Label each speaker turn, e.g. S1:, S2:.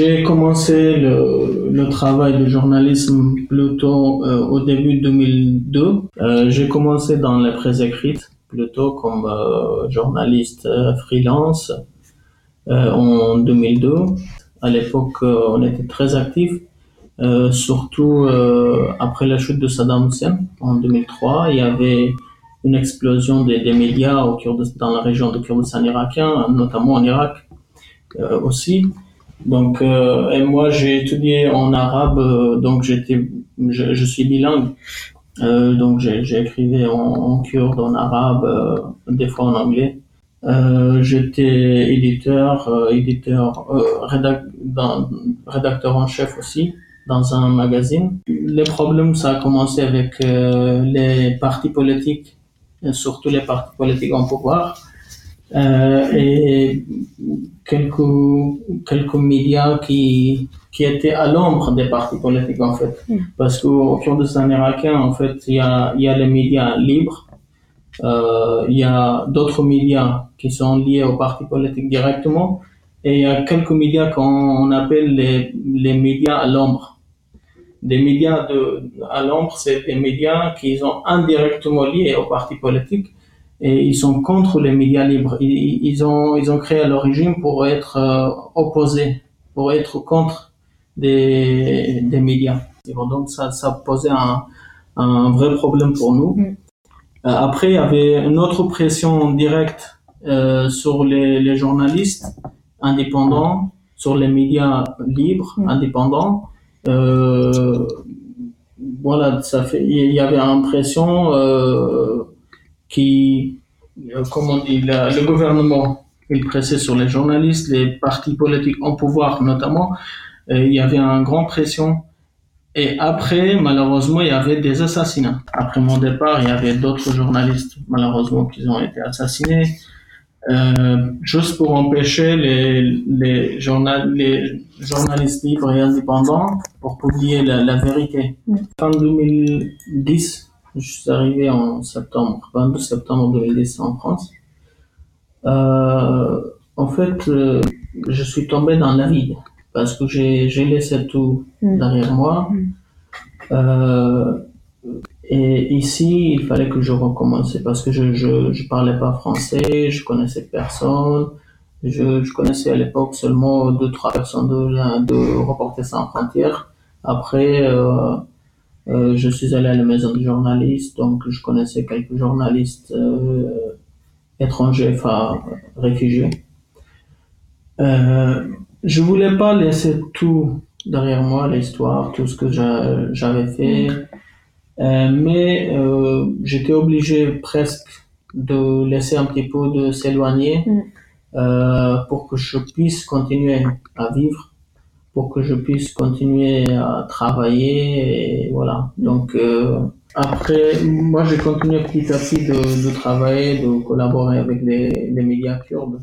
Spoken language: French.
S1: j'ai commencé le, travail de journalisme plutôt euh, au début 2002. Euh, j'ai commencé dans la presse écrite plutôt comme euh, journaliste freelance en 2002. À l'époque, on était très actifs, surtout après la chute de Saddam Hussein en 2003. Il y avait une explosion des, médias dans la région de Kurdistan irakien, notamment en Irak aussi. Donc, euh, et moi, j'ai étudié en arabe, euh, donc j'étais, je, suis bilingue. Euh, donc, écrivé en, en, kurde, en arabe, euh, des fois en anglais. Euh, j'étais éditeur, éditeur, rédac, rédacteur en chef aussi dans un magazine. Les problèmes, ça a commencé avec les partis politiques, surtout les partis politiques en pouvoir. Euh, et quelques, quelques médias qui, qui étaient à l'ombre des partis politiques, en fait. Mm. Parce qu'au Kurdistan irakien, en fait, il y a, il y a les médias libres, euh, il y a d'autres médias qui sont liés aux partis politiques directement, et il y a quelques médias qu'on appelle les, les médias à l'ombre. Des médias de, à l'ombre, c'est des médias qui sont indirectement liés aux partis politiques, et ils sont contre les médias libres. Ils, ils ont, ils ont créé à l'origine pour être euh, opposés, pour être contre des, des médias. Et bon, donc ça, ça posait un, un vrai problème pour nous. Mm. Euh, après, il y avait une autre pression directe euh, sur les, les, journalistes indépendants, sur les médias libres, mm. indépendants. Euh, voilà, ça fait, il y avait une pression euh, qui, euh, comment on dit, le gouvernement, il pressait sur les journalistes, les partis politiques en pouvoir notamment. il y avait une grande pression. Et après, malheureusement, il y avait des assassinats. Après mon départ, il y avait d'autres journalistes, malheureusement, qui ont été assassinés. Euh, juste pour empêcher les, les, journal, les journalistes libres et indépendants pour publier la, la vérité. En 2010, je suis arrivé en septembre, 22 septembre 2010 en France. Euh, en fait, euh, je suis tombé dans la vide parce que j'ai laissé tout mm. derrière moi. Mm. Euh, et ici, il fallait que je recommence parce que je, je, je parlais pas français, je connaissais personne. Je, je connaissais à l'époque seulement deux, trois personnes de, de Reporters sans frontières. Après, euh, je suis allé à la maison de journalistes, donc je connaissais quelques journalistes euh, étrangers, enfin réfugiés. Euh, je voulais pas laisser tout derrière moi, l'histoire, tout ce que j'avais fait, euh, mais euh, j'étais obligé presque de laisser un petit peu de s'éloigner mm. euh, pour que je puisse continuer à vivre pour que je puisse continuer à travailler et voilà. Donc euh, après, moi j'ai continué petit à petit de, travailler, de collaborer avec les, les médias kurdes.